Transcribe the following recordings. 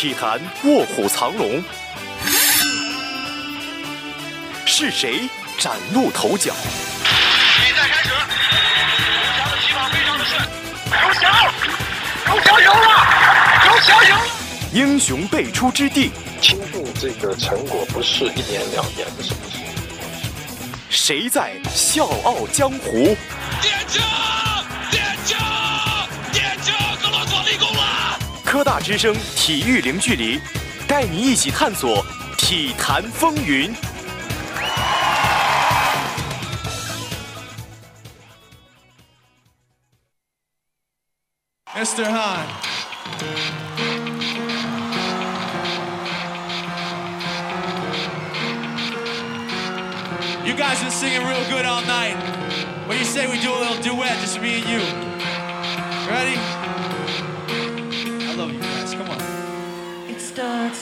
体坛卧虎藏龙，是谁崭露头角？比赛开始，刘翔的起跑非常的顺。刘翔，刘翔赢了，刘翔赢了。英雄辈出之地，倾注这个成果不是一年两年的事情。谁在笑傲江湖？点球！科大之声体育零距离，带你一起探索体坛风云。Mr. Han. You guys been singing real good all night. What do you say we do a little duet, just me and you? Ready?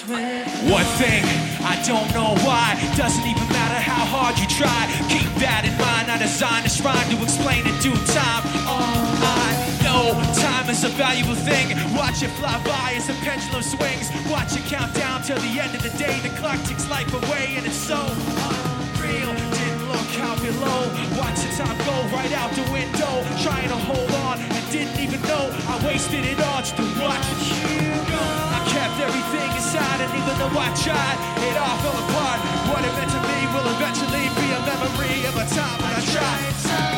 One thing I don't know why doesn't even matter how hard you try. Keep that in mind. I designed this rhyme to explain in due time. All I know, time is a valuable thing. Watch it fly by as the pendulum swings. Watch it count down till the end of the day. The clock takes life away, and it's so unreal. Didn't below. Watch the time go right out the window. Trying to hold on, and didn't even know I wasted it all just to watch you go. I kept everything inside, and even though I tried, it all fell apart. What it meant to me will eventually be a memory of a time when I tried.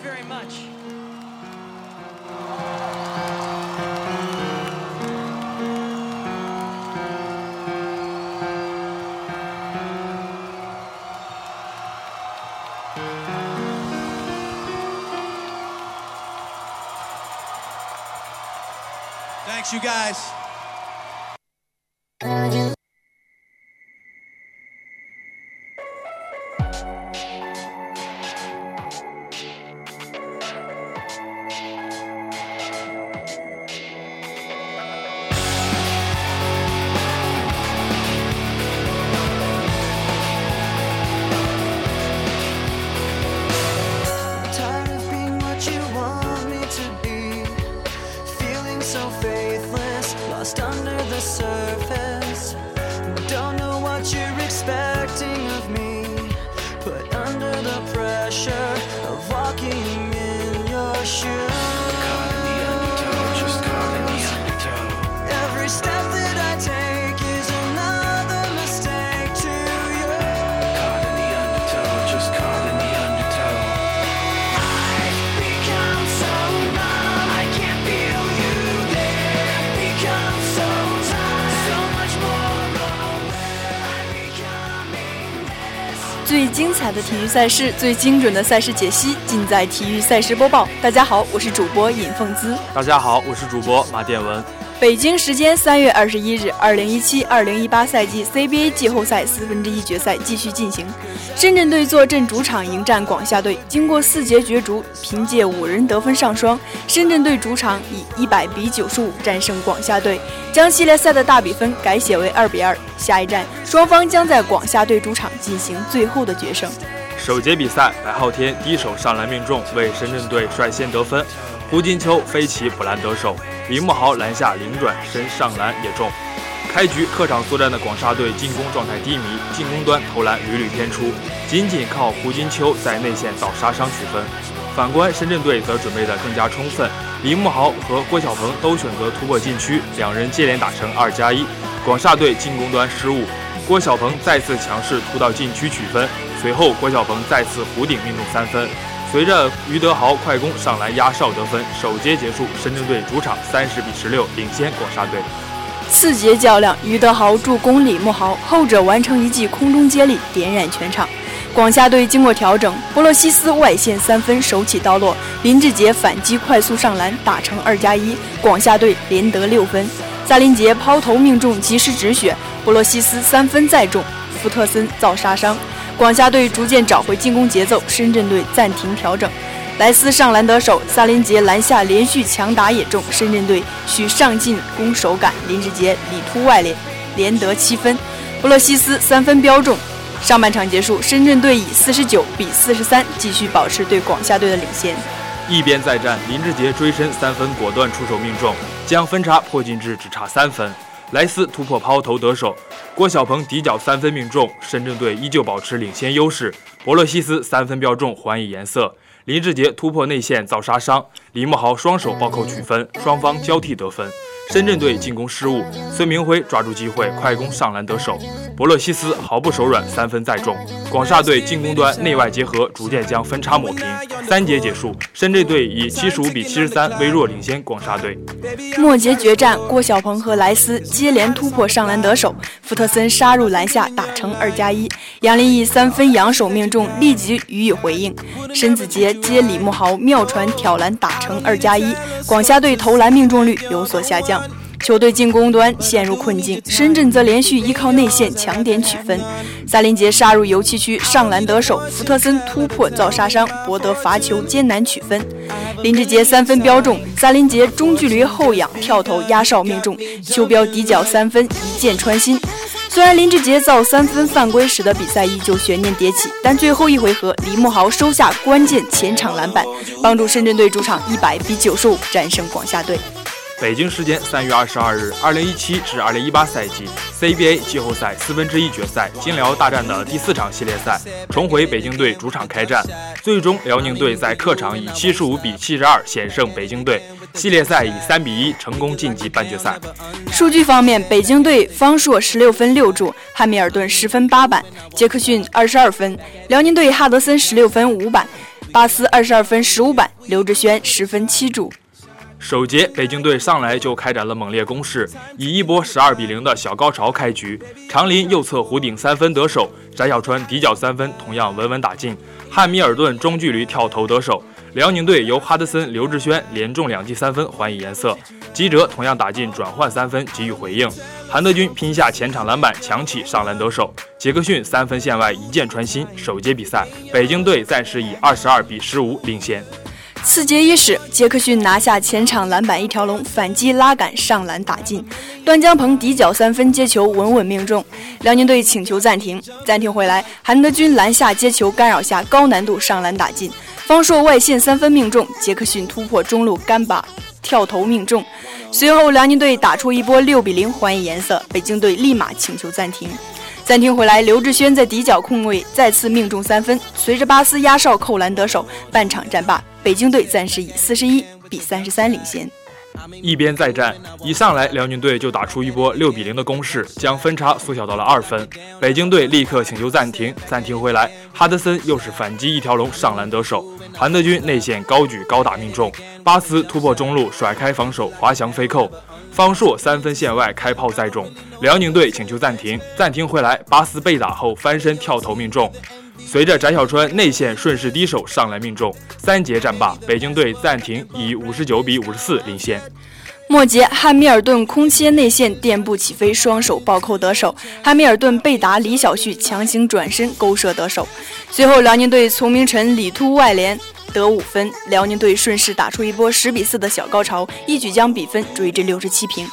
Thank you very much. Thanks, you guys. 精彩的体育赛事，最精准的赛事解析，尽在体育赛事播报。大家好，我是主播尹凤姿。大家好，我是主播马殿文。北京时间三月二十一日，二零一七二零一八赛季 CBA 季后赛四分之一决赛继续进行。深圳队坐镇主场迎战广厦队，经过四节角逐，凭借五人得分上双，深圳队主场以一百比九十五战胜广厦队，将系列赛的大比分改写为二比二。下一站，双方将在广厦队主场进行最后的决胜。首节比赛，白昊天第一手上篮命中，为深圳队率先得分。胡金秋飞起补篮得手，李慕豪篮下零转身上篮也中。开局客场作战的广厦队进攻状态低迷，进攻端投篮屡屡偏出，仅仅靠胡金秋在内线造杀伤取分。反观深圳队则准备得更加充分，李慕豪和郭晓鹏都选择突破禁区，两人接连打成二加一。广厦队进攻端失误，郭晓鹏再次强势突到禁区取分，随后郭晓鹏再次弧顶命中三分。随着于德豪快攻上篮压哨得分，首节结束，深圳队主场三十比十六领先广厦队。次节较量，于德豪助攻李慕豪，后者完成一记空中接力，点燃全场。广厦队经过调整，波洛西斯外线三分手起刀落，林志杰反击快速上篮，打成二加一，广厦队连得六分。萨林杰抛投命中，及时止血，波洛西斯三分再中，福特森造杀伤。广厦队逐渐找回进攻节奏，深圳队暂停调整。莱斯上篮得手，萨林杰篮下连续强打也中，深圳队需上进攻手感。林志杰里突外连连得七分，布洛西斯三分标中。上半场结束，深圳队以四十九比四十三继续保持对广厦队的领先。一边再战，林志杰追身三分果断出手命中，将分差迫近至只差三分。莱斯突破抛投得手，郭晓鹏底角三分命中，深圳队依旧保持领先优势。博洛西斯三分飙中，还以颜色。林志杰突破内线造杀伤，李慕豪双手暴扣取分，双方交替得分。深圳队进攻失误，孙明辉抓住机会快攻上篮得手，博洛西斯毫不手软三分再中。广厦队进攻端内外结合，逐渐将分差抹平。三节结束，深圳队以七十五比七十三微弱领先广厦队。末节决战，郭晓鹏和莱斯接连突破上篮得手，福特森杀入篮下打成二加一，杨林毅三分扬手命中，立即予以回应。申子杰接李慕豪妙传挑篮打成二加一，广厦队投篮命中率有所下降。球队进攻端陷入困境，深圳则连续依靠内线抢点取分。萨林杰杀入油漆区上篮得手，福特森突破造杀伤，博得罚球艰难取分。林志杰三分标中，萨林杰中距离后仰跳投压哨命中，邱彪底角三分一箭穿心。虽然林志杰造三分犯规，使得比赛依旧悬念迭起，但最后一回合，李慕豪收下关键前场篮板，帮助深圳队主场一百比九十五战胜广厦队。北京时间三月二十二日，二零一七至二零一八赛季 CBA 季后赛四分之一决赛金辽大战的第四场系列赛重回北京队主场开战，最终辽宁队在客场以七十五比七十二险胜北京队，系列赛以三比一成功晋级半决赛。数据方面，北京队方硕十六分六助，汉密尔顿十分八板，杰克逊二十二分；辽宁队哈德森十六分五板，巴斯二十二分十五板，刘志轩十分七助。首节，北京队上来就开展了猛烈攻势，以一波十二比零的小高潮开局。长林右侧弧顶三分得手，翟小川底角三分同样稳稳打进。汉密尔顿中距离跳投得手。辽宁队由哈德森、刘志轩连中两记三分还以颜色，吉哲同样打进转换三分给予回应。韩德君拼下前场篮板强起上篮得手，杰克逊三分线外一箭穿心。首节比赛，北京队暂时以二十二比十五领先。次节伊始，杰克逊拿下前场篮板一条龙，反击拉杆上篮打进。段江鹏底角三分接球稳稳命中。辽宁队请求暂停，暂停回来，韩德君篮下接球干扰下高难度上篮打进。方硕外线三分命中，杰克逊突破中路干拔跳投命中。随后辽宁队打出一波六比零还以颜色，北京队立马请求暂停。暂停回来，刘志轩在底角空位再次命中三分，随着巴斯压哨扣篮得手，半场战罢。北京队暂时以四十一比三十三领先。一边再战，一上来辽宁队就打出一波六比零的攻势，将分差缩小到了二分。北京队立刻请求暂停，暂停回来，哈德森又是反击一条龙上篮得手，韩德君内线高举高打命中，巴斯突破中路甩开防守滑翔飞扣，方硕三分线外开炮再中。辽宁队请求暂停，暂停回来，巴斯被打后翻身跳投命中。随着翟小川内线顺势低手上篮命中，三节战罢，北京队暂停以五十九比五十四领先。末节，汉密尔顿空切内线垫步起飞，双手暴扣得手。汉密尔顿被打李晓旭强行转身勾射得手。随后，辽宁队丛明晨里突外联得五分，辽宁队顺势打出一波十比四的小高潮，一举将比分追至六十七平。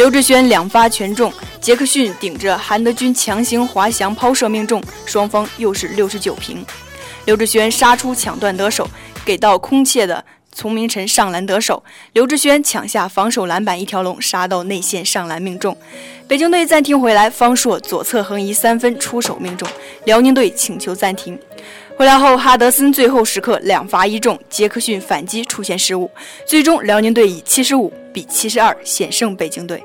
刘志轩两发全中，杰克逊顶着韩德君强行滑翔抛射命中，双方又是六十九平。刘志轩杀出抢断得手，给到空切的。丛明晨上篮得手，刘志轩抢下防守篮板一条龙，杀到内线上篮命中。北京队暂停回来，方硕左侧横移三分出手命中。辽宁队请求暂停。回来后，哈德森最后时刻两罚一中，杰克逊反击出现失误，最终辽宁队以七十五比七十二险胜北京队。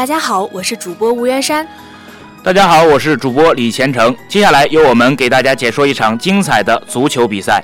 大家好，我是主播吴元山。大家好，我是主播李前程。接下来由我们给大家解说一场精彩的足球比赛。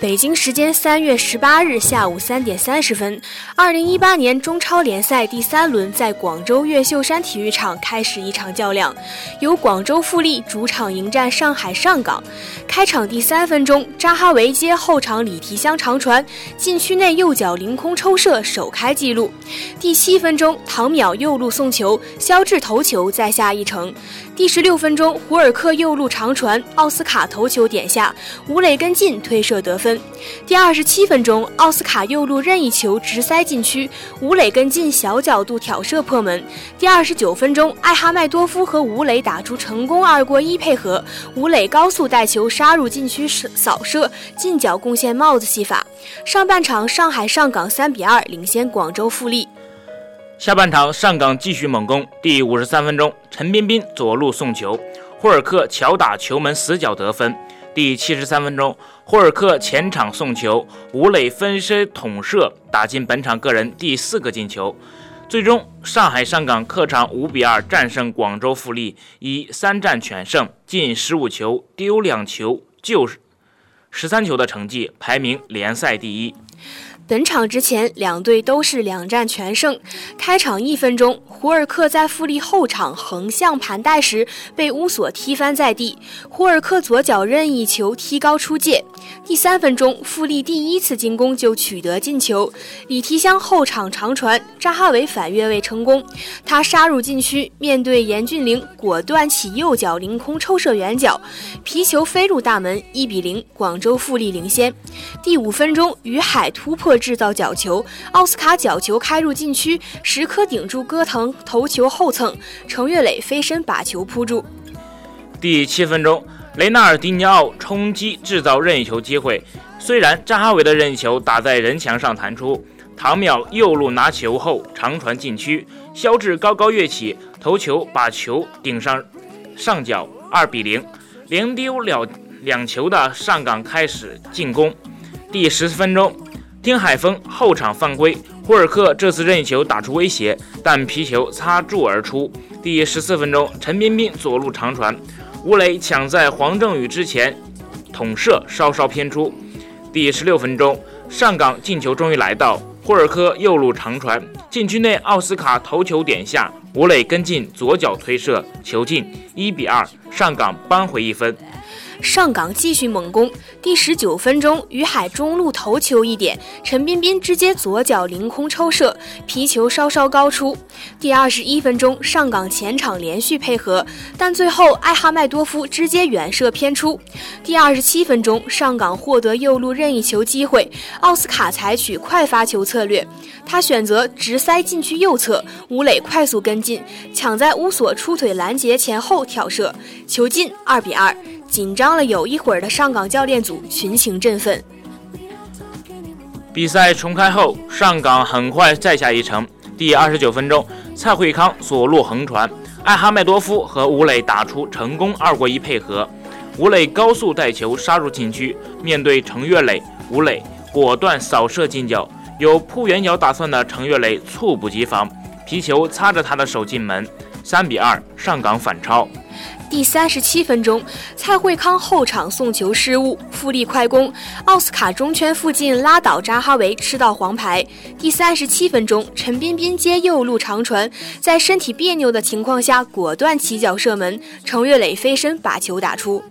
北京时间三月十八日下午三点三十分，二零一八年中超联赛第三轮在广州越秀山体育场开始一场较量，由广州富力主场迎战上海上港。开场第三分钟，扎哈维接后场李提香长传，禁区内右脚凌空抽射，首开纪录。第七分钟，唐淼右路送球，肖智头球再下一城。第十六分钟，胡尔克右路长传，奥斯卡头球点下，吴磊跟进推射得分。第二十七分钟，奥斯卡右路任意球直塞禁区，吴磊跟进小角度挑射破门。第二十九分钟，艾哈迈多夫和吴磊打出成功二过一配合，吴磊高速带球杀入禁区扫射，近角贡献帽子戏法。上半场，上海上港三比二领先广州富力。下半场，上港继续猛攻。第五十三分钟，陈彬彬左路送球，霍尔克巧打球门死角得分。第七十三分钟，霍尔克前场送球，吴磊分身捅射，打进本场个人第四个进球。最终，上海上港客场五比二战胜广州富力，以三战全胜、进十五球、丢两球、就十三球的成绩排名联赛第一。本场之前，两队都是两战全胜。开场一分钟，胡尔克在富力后场横向盘带时被乌索踢翻在地，胡尔克左脚任意球踢高出界。第三分钟，富力第一次进攻就取得进球，李提香后场长传，扎哈维反越位成功，他杀入禁区，面对严俊凌果断起右脚凌空抽射远角，皮球飞入大门，一比零，广州富力领先。第五分钟，于海突破。制造角球，奥斯卡角球开入禁区，时刻顶住戈腾头球后蹭，程岳磊飞身把球扑住。第七分钟，雷纳尔迪尼奥冲击制造任意球机会，虽然扎哈维的任意球打在人墙上弹出，唐淼右路拿球后长传禁区，肖智高高跃起头球把球顶上上角，二比零，连丢了两球的上港开始进攻。第十分钟。丁海峰后场犯规，霍尔克这次任意球打出威胁，但皮球擦柱而出。第十四分钟，陈彬彬左路长传，吴磊抢在黄正宇之前捅射，稍稍偏出。第十六分钟，上港进球终于来到，霍尔克右路长传，禁区内奥斯卡头球点下，吴磊跟进左脚推射，球进，一比二，上港扳回一分。上港继续猛攻。第十九分钟，于海中路头球一点，陈彬彬直接左脚凌空抽射，皮球稍稍高出。第二十一分钟，上港前场连续配合，但最后艾哈迈多夫直接远射偏出。第二十七分钟，上港获得右路任意球机会，奥斯卡采取快发球策略，他选择直塞禁区右侧，吴磊快速跟进，抢在乌索出腿拦截前后挑射，球进，二比二。紧张了有一会儿的上港教练组群情振奋。比赛重开后，上港很快再下一城。第二十九分钟，蔡慧康左路横传，艾哈迈多夫和吴磊打出成功二过一配合，吴磊高速带球杀入禁区，面对程岳磊，吴磊果断扫射进角。有扑远角打算的程月磊猝不及防，皮球擦着他的手进门，三比二，上港反超。第三十七分钟，蔡慧康后场送球失误，富力快攻，奥斯卡中圈附近拉倒扎哈维，吃到黄牌。第三十七分钟，陈彬彬接右路长传，在身体别扭的情况下果断起脚射门，程月磊飞身把球打出。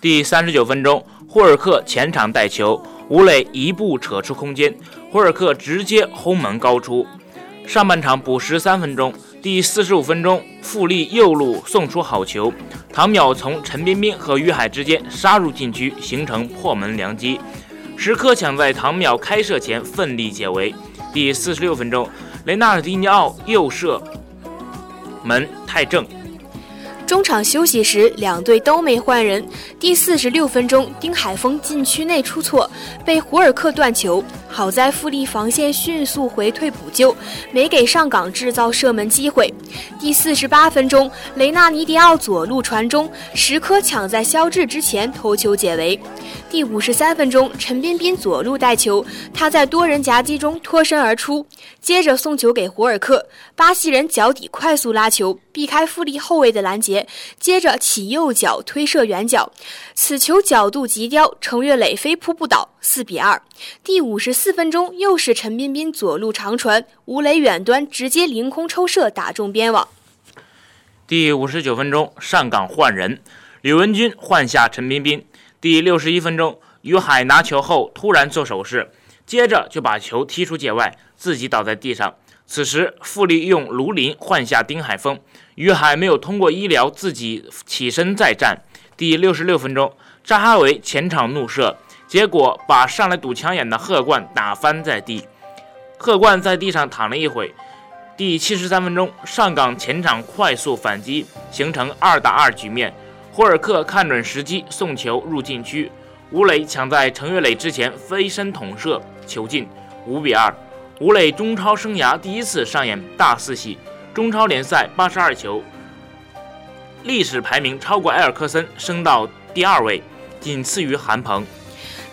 第三十九分钟，霍尔克前场带球，吴磊一步扯出空间，霍尔克直接轰门高出。上半场补时三分钟。第四十五分钟，富力右路送出好球，唐淼从陈彬彬和于海之间杀入禁区，形成破门良机。时刻抢在唐淼开射前奋力解围。第四十六分钟，雷纳尔迪尼奥右射门太正。中场休息时，两队都没换人。第四十六分钟，丁海峰禁区内出错，被胡尔克断球。好在富力防线迅速回退补救，没给上港制造射门机会。第四十八分钟，雷纳尼迪奥左路传中，时刻抢在肖智之前头球解围。第五十三分钟，陈彬彬左路带球，他在多人夹击中脱身而出，接着送球给胡尔克，巴西人脚底快速拉球，避开富力后卫的拦截，接着起右脚推射远角，此球角度极刁，程跃磊飞扑不倒，四比二。第五十四分钟，又是陈彬彬左路长传，吴磊远端直接凌空抽射打中边网。第五十九分钟，上港换人，吕文君换下陈彬彬。第六十一分钟，于海拿球后突然做手势，接着就把球踢出界外，自己倒在地上。此时富力用卢林换下丁海峰，于海没有通过医疗，自己起身再战。第六十六分钟，扎哈维前场怒射，结果把上来堵枪眼的贺冠打翻在地，贺冠在地上躺了一会。第七十三分钟，上港前场快速反击，形成二打二局面。霍尔克看准时机送球入禁区，吴磊抢在程岳磊之前飞身捅射，球进，五比二。吴磊中超生涯第一次上演大四喜，中超联赛八十二球，历史排名超过埃尔克森，升到第二位，仅次于韩鹏。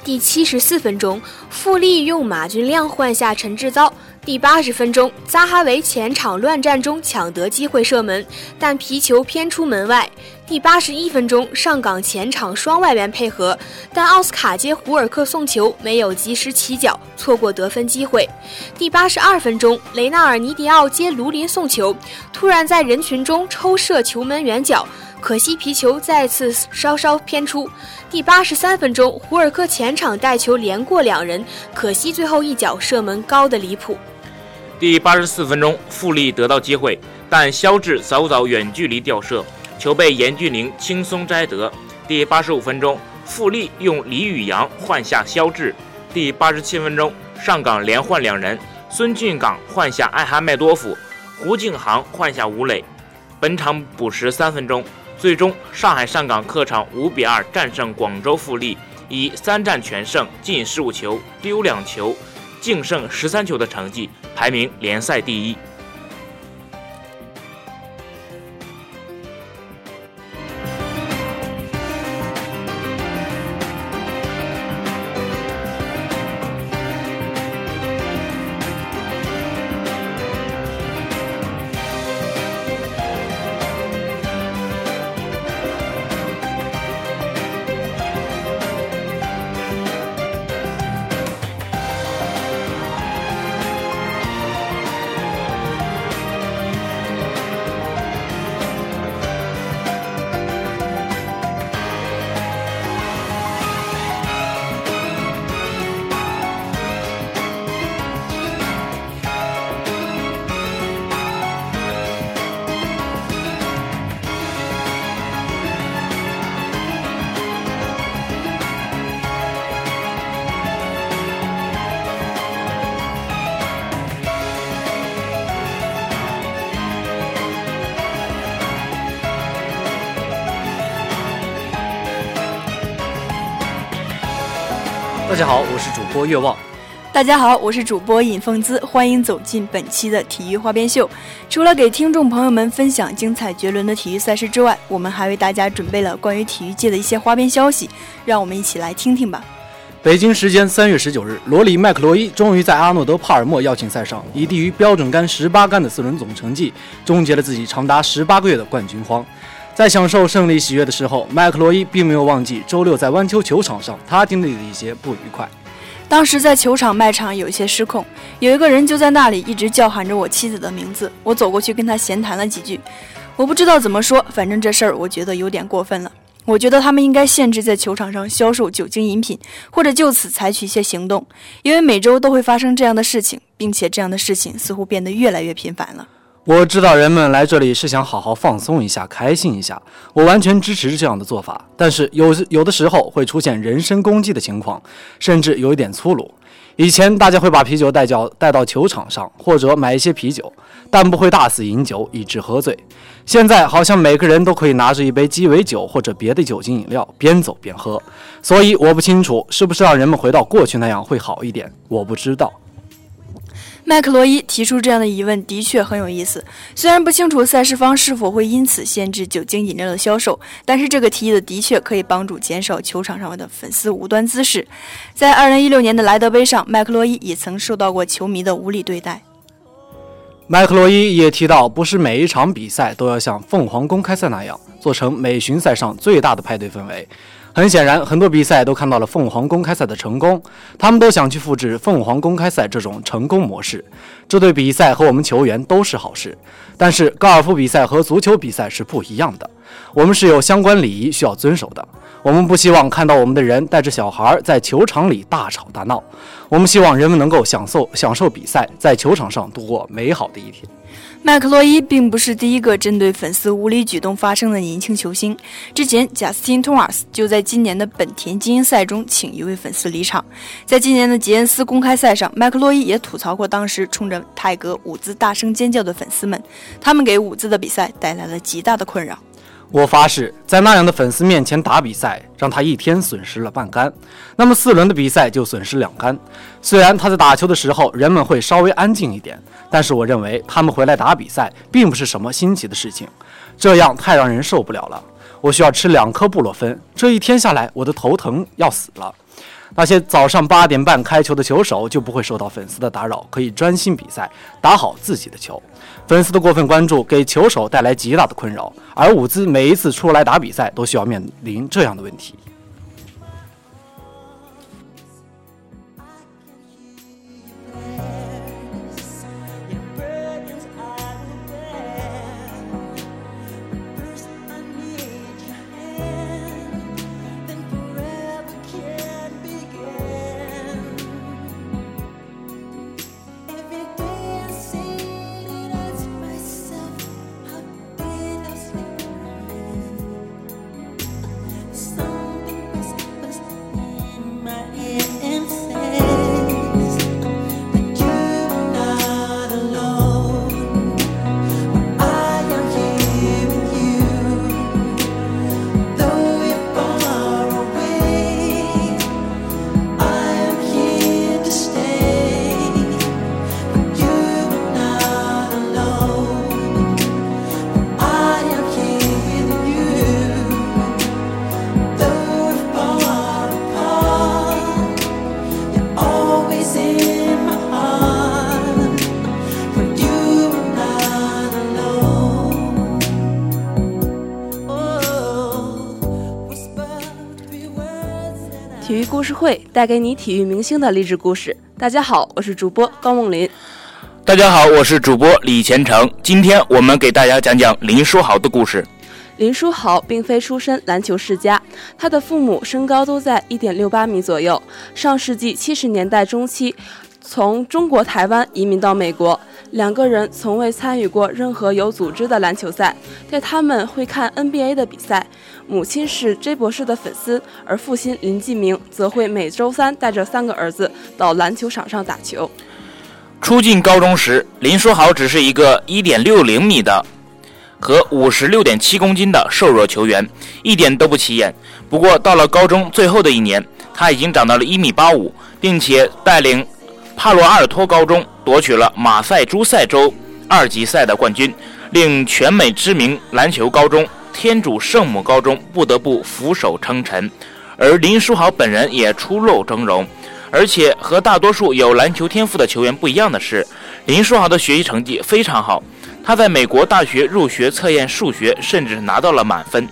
第七十四分钟，富力用马俊亮换下陈志钊。第八十分钟，扎哈维前场乱战中抢得机会射门，但皮球偏出门外。第八十一分钟，上港前场双外援配合，但奥斯卡接胡尔克送球没有及时起脚，错过得分机会。第八十二分钟，雷纳尔尼迪奥接卢林送球，突然在人群中抽射球门远角，可惜皮球再次稍稍偏出。第八十三分钟，胡尔克前场带球连过两人，可惜最后一脚射门高的离谱。第八十四分钟，富力得到机会，但肖智早早远距离吊射，球被严俊凌轻松摘得。第八十五分钟，富力用李宇阳换下肖智。第八十七分钟，上港连换两人，孙俊港换下艾哈迈多夫，胡敬航换下吴磊。本场补时三分钟，最终上海上港客场五比二战胜广州富力，以三战全胜、进十五球、丢两球。净胜十三球的成绩，排名联赛第一。大家好，我是主播月望。大家好，我是主播尹凤姿，欢迎走进本期的体育花边秀。除了给听众朋友们分享精彩绝伦的体育赛事之外，我们还为大家准备了关于体育界的一些花边消息，让我们一起来听听吧。北京时间三月十九日，罗里·麦克罗伊终于在阿诺德·帕尔默邀请赛上，以低于标准杆十八杆的四轮总成绩，终结了自己长达十八个月的冠军荒。在享受胜利喜悦的时候，麦克罗伊并没有忘记周六在湾丘球场上他经历的一些不愉快。当时在球场卖场有些失控，有一个人就在那里一直叫喊着我妻子的名字。我走过去跟他闲谈了几句，我不知道怎么说，反正这事儿我觉得有点过分了。我觉得他们应该限制在球场上销售酒精饮品，或者就此采取一些行动，因为每周都会发生这样的事情，并且这样的事情似乎变得越来越频繁了。我知道人们来这里是想好好放松一下、开心一下，我完全支持这样的做法。但是有有的时候会出现人身攻击的情况，甚至有一点粗鲁。以前大家会把啤酒带叫带到球场上，或者买一些啤酒，但不会大肆饮酒以致喝醉。现在好像每个人都可以拿着一杯鸡尾酒或者别的酒精饮料边走边喝，所以我不清楚是不是让人们回到过去那样会好一点，我不知道。麦克罗伊提出这样的疑问的确很有意思。虽然不清楚赛事方是否会因此限制酒精饮料的销售，但是这个提议的的确可以帮助减少球场上的粉丝无端滋事。在2016年的莱德杯上，麦克罗伊也曾受到过球迷的无理对待。麦克罗伊也提到，不是每一场比赛都要像凤凰公开赛那样做成每巡赛上最大的派对氛围。很显然，很多比赛都看到了凤凰公开赛的成功，他们都想去复制凤凰公开赛这种成功模式。这对比赛和我们球员都是好事。但是，高尔夫比赛和足球比赛是不一样的，我们是有相关礼仪需要遵守的。我们不希望看到我们的人带着小孩在球场里大吵大闹。我们希望人们能够享受享受比赛，在球场上度过美好的一天。麦克洛伊并不是第一个针对粉丝无理举动发生的年轻球星。之前，贾斯汀·托马斯就在今年的本田精英赛中请一位粉丝离场。在今年的吉恩斯公开赛上，麦克洛伊也吐槽过当时冲着泰格·伍兹大声尖叫的粉丝们，他们给伍兹的比赛带来了极大的困扰。我发誓，在那样的粉丝面前打比赛，让他一天损失了半杆，那么四轮的比赛就损失两杆。虽然他在打球的时候，人们会稍微安静一点，但是我认为他们回来打比赛并不是什么新奇的事情，这样太让人受不了了。我需要吃两颗布洛芬，这一天下来，我的头疼要死了。那些早上八点半开球的球手就不会受到粉丝的打扰，可以专心比赛，打好自己的球。粉丝的过分关注给球手带来极大的困扰，而伍兹每一次出来打比赛都需要面临这样的问题。事会带给你体育明星的励志故事。大家好，我是主播高梦林。大家好，我是主播李前程。今天我们给大家讲讲林书豪的故事。林书豪并非出身篮球世家，他的父母身高都在一点六八米左右。上世纪七十年代中期，从中国台湾移民到美国。两个人从未参与过任何有组织的篮球赛，但他们会看 NBA 的比赛。母亲是 J 博士的粉丝，而父亲林继明则会每周三带着三个儿子到篮球场上打球。初进高中时，林书豪只是一个1.60米的和56.7公斤的瘦弱球员，一点都不起眼。不过到了高中最后的一年，他已经长到了一米八五，并且带领帕罗阿尔托高中夺取了马赛诸塞州二级赛的冠军，令全美知名篮球高中天主圣母高中不得不俯首称臣。而林书豪本人也出露峥嵘，而且和大多数有篮球天赋的球员不一样的是，林书豪的学习成绩非常好。他在美国大学入学测验数学，甚至拿到了满分。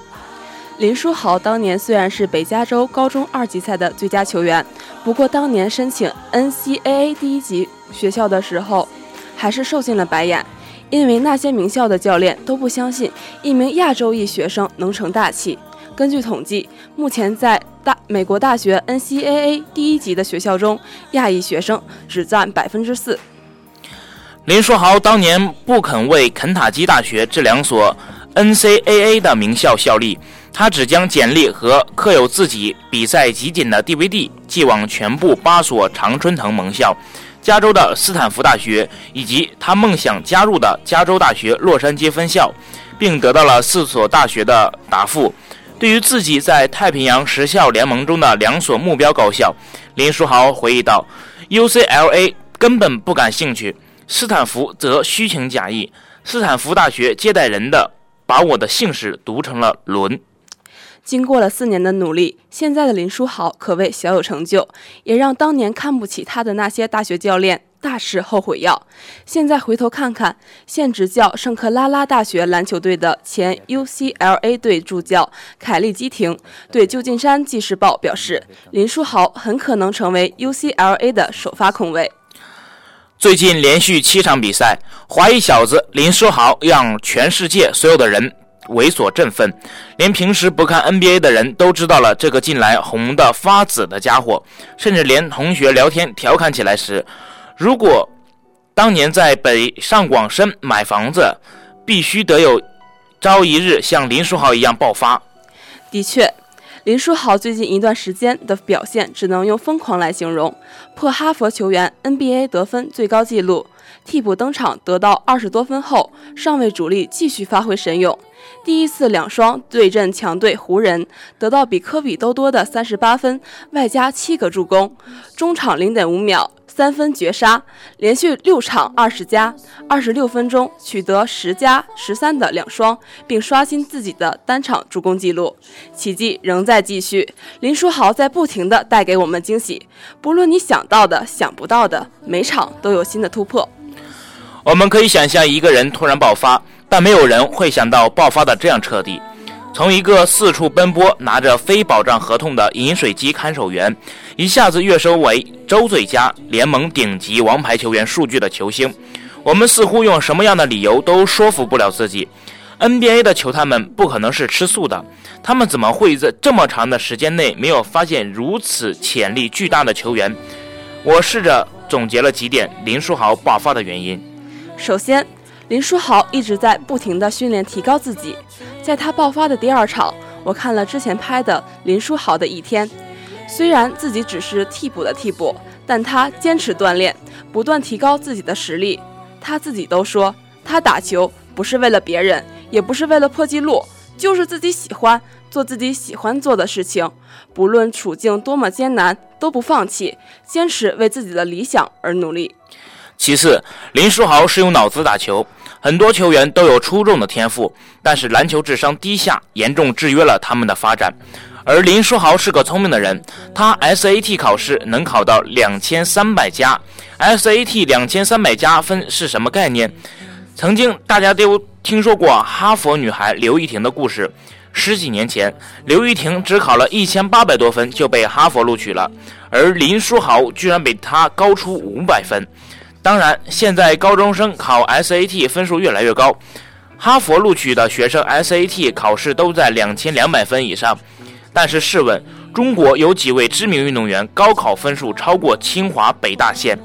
林书豪当年虽然是北加州高中二级赛的最佳球员，不过当年申请 NCAA 第一级学校的时候，还是受尽了白眼，因为那些名校的教练都不相信一名亚洲裔学生能成大器。根据统计，目前在大美国大学 NCAA 第一级的学校中，亚裔学生只占百分之四。林书豪当年不肯为肯塔基大学这两所 NCAA 的名校效力，他只将简历和刻有自己比赛集锦的 DVD 寄往全部八所常春藤盟校、加州的斯坦福大学以及他梦想加入的加州大学洛杉矶分校，并得到了四所大学的答复。对于自己在太平洋十校联盟中的两所目标高校，林书豪回忆道：“UCLA 根本不感兴趣，斯坦福则虚情假意。斯坦福大学接待人的把我的姓氏读成了伦。”经过了四年的努力，现在的林书豪可谓小有成就，也让当年看不起他的那些大学教练大吃后悔药。现在回头看看，现执教圣克拉拉大学篮球队的前 UCLA 队助教凯利基廷对旧金山纪事报表示，林书豪很可能成为 UCLA 的首发控卫。最近连续七场比赛，华裔小子林书豪让全世界所有的人猥琐振奋，连平时不看 NBA 的人都知道了这个近来红的发紫的家伙，甚至连同学聊天调侃起来时，如果当年在北上广深买房子，必须得有朝一日像林书豪一样爆发。的确，林书豪最近一段时间的表现只能用疯狂来形容，破哈佛球员 NBA 得分最高纪录。替补登场得到二十多分后，上位主力继续发挥神勇。第一次两双对阵强队湖人，得到比科比都多的三十八分，外加七个助攻。中场零点五秒三分绝杀，连续六场二十加，二十六分钟取得十加十三的两双，并刷新自己的单场助攻纪录。奇迹仍在继续，林书豪在不停地带给我们惊喜，不论你想到的、想不到的，每场都有新的突破。我们可以想象一个人突然爆发，但没有人会想到爆发的这样彻底。从一个四处奔波、拿着非保障合同的饮水机看守员，一下子跃升为周最佳、联盟顶级王牌球员数据的球星，我们似乎用什么样的理由都说服不了自己。NBA 的球探们不可能是吃素的，他们怎么会在这么长的时间内没有发现如此潜力巨大的球员？我试着总结了几点林书豪爆发的原因。首先，林书豪一直在不停地训练提高自己。在他爆发的第二场，我看了之前拍的林书豪的一天，虽然自己只是替补的替补，但他坚持锻炼，不断提高自己的实力。他自己都说，他打球不是为了别人，也不是为了破纪录，就是自己喜欢做自己喜欢做的事情，不论处境多么艰难，都不放弃，坚持为自己的理想而努力。其次，林书豪是用脑子打球，很多球员都有出众的天赋，但是篮球智商低下，严重制约了他们的发展。而林书豪是个聪明的人，他 SAT 考试能考到两千三百加，SAT 两千三百加分是什么概念？曾经大家都听说过哈佛女孩刘亦婷的故事。十几年前，刘亦婷只考了一千八百多分就被哈佛录取了，而林书豪居然比她高出五百分。当然，现在高中生考 SAT 分数越来越高，哈佛录取的学生 SAT 考试都在两千两百分以上。但是试问，中国有几位知名运动员高考分数超过清华、北大线？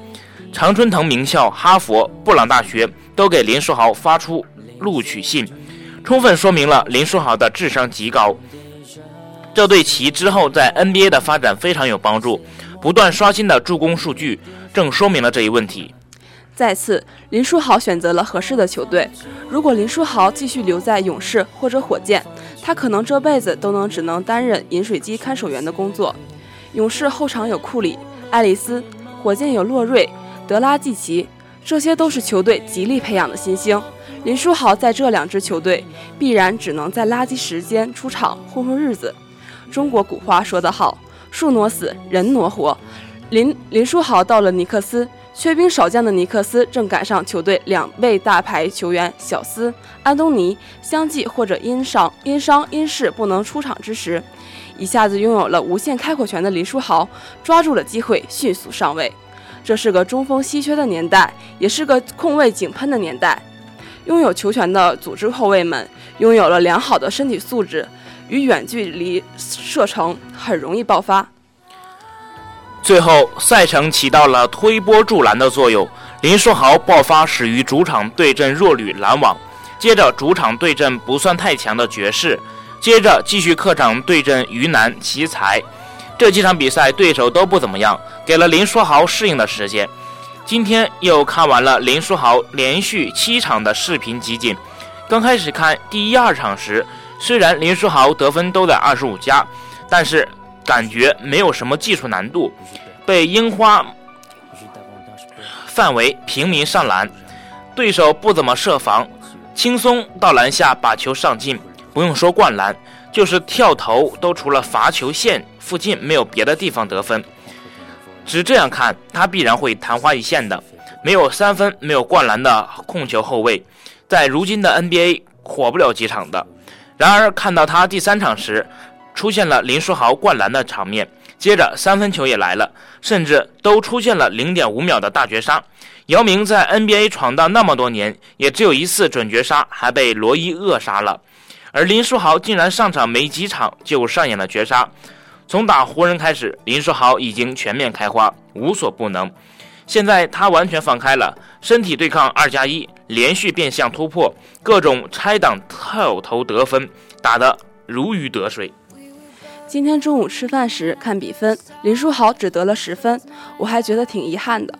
常春藤名校哈佛、布朗大学都给林书豪发出录取信，充分说明了林书豪的智商极高。这对其之后在 NBA 的发展非常有帮助。不断刷新的助攻数据正说明了这一问题。再次，林书豪选择了合适的球队。如果林书豪继续留在勇士或者火箭，他可能这辈子都能只能担任饮水机看守员的工作。勇士后场有库里、爱丽丝，火箭有洛瑞、德拉季奇，这些都是球队极力培养的新星。林书豪在这两支球队，必然只能在垃圾时间出场混混日子。中国古话说得好，树挪死，人挪活。林林书豪到了尼克斯，缺兵少将的尼克斯正赶上球队两位大牌球员小斯、安东尼相继或者因伤、因伤、因事不能出场之时，一下子拥有了无限开火权的林书豪抓住了机会，迅速上位。这是个中锋稀缺的年代，也是个控卫井喷的年代。拥有球权的组织后卫们拥有了良好的身体素质，与远距离射程很容易爆发。最后，赛程起到了推波助澜的作用。林书豪爆发始于主场对阵弱旅篮网，接着主场对阵不算太强的爵士，接着继续客场对阵鱼腩奇才。这几场比赛对手都不怎么样，给了林书豪适应的时间。今天又看完了林书豪连续七场的视频集锦。刚开始看第一二场时，虽然林书豪得分都在二十五加，但是感觉没有什么技术难度，被樱花范围平民上篮，对手不怎么设防，轻松到篮下把球上进。不用说灌篮，就是跳投都除了罚球线附近没有别的地方得分。只这样看，他必然会昙花一现的。没有三分、没有灌篮的控球后卫，在如今的 NBA 火不了几场的。然而看到他第三场时，出现了林书豪灌篮的场面，接着三分球也来了，甚至都出现了零点五秒的大绝杀。姚明在 NBA 闯荡那么多年，也只有一次准绝杀，还被罗伊扼杀了。而林书豪竟然上场没几场就上演了绝杀。从打湖人开始，林书豪已经全面开花，无所不能。现在他完全放开了，身体对抗二加一，连续变向突破，各种拆挡、跳投得分，打得如鱼得水。今天中午吃饭时看比分，林书豪只得了十分，我还觉得挺遗憾的。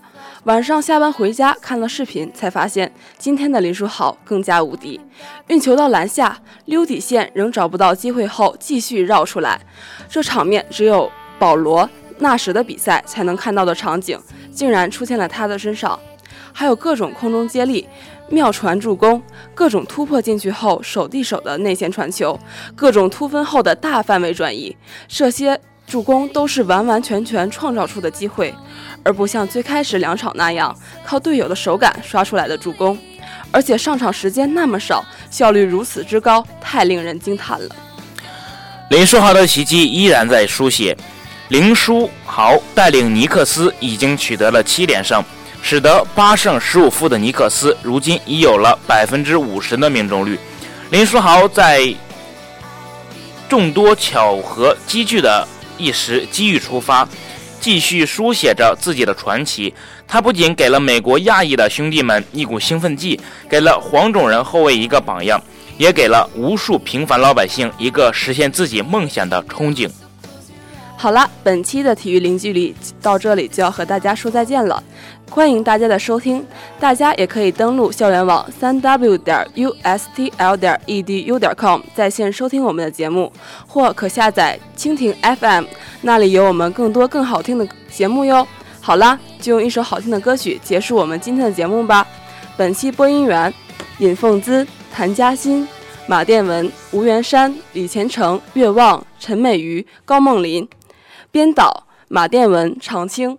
晚上下班回家看了视频，才发现今天的林书豪更加无敌。运球到篮下，溜底线仍找不到机会后，继续绕出来，这场面只有保罗纳什的比赛才能看到的场景，竟然出现了他的身上。还有各种空中接力、妙传助攻，各种突破进去后手递手的内线传球，各种突分后的大范围转移，这些助攻都是完完全全创造出的机会。而不像最开始两场那样靠队友的手感刷出来的助攻，而且上场时间那么少，效率如此之高，太令人惊叹了。林书豪的奇迹依然在书写，林书豪带领尼克斯已经取得了七连胜，使得八胜十五负的尼克斯如今已有了百分之五十的命中率。林书豪在众多巧合积聚的一时机遇出发。继续书写着自己的传奇。他不仅给了美国亚裔的兄弟们一股兴奋剂，给了黄种人后卫一个榜样，也给了无数平凡老百姓一个实现自己梦想的憧憬。好了，本期的体育零距离到这里就要和大家说再见了，欢迎大家的收听。大家也可以登录校园网三 w 点 u s t l 点 e d u 点 com 在线收听我们的节目，或可下载蜻蜓 FM，那里有我们更多更好听的节目哟。好啦，就用一首好听的歌曲结束我们今天的节目吧。本期播音员：尹凤姿、谭嘉欣、马殿文、吴元山、李前程、岳望、陈美瑜、高梦林。编导：马殿文、常青。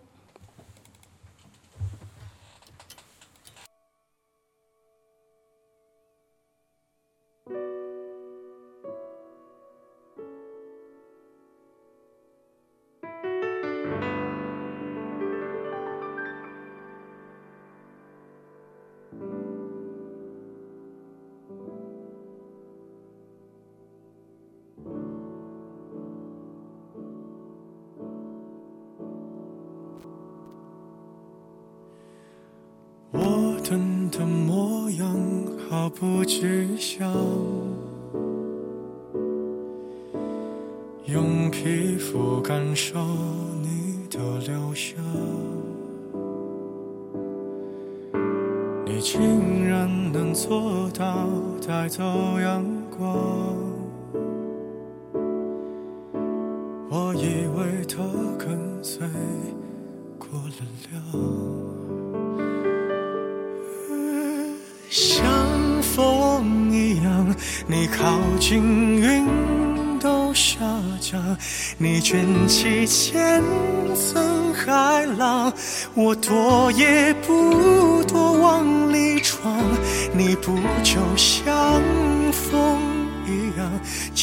不具象，用皮肤感受你的留下，你竟然能做到带走阳光。我以为他跟随过了了，像风一样，你靠近云都下降，你卷起千层海浪，我躲也不躲往里闯，你不就像风，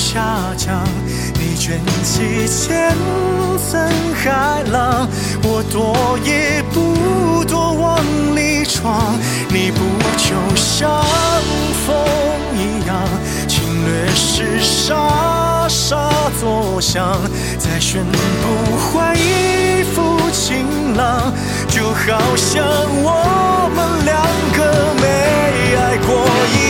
下降，你卷起千层海浪，我躲也不躲往里闯，你不就像风一样，侵略时沙沙作响，再宣布恢复晴朗，就好像我们两个没爱过一样。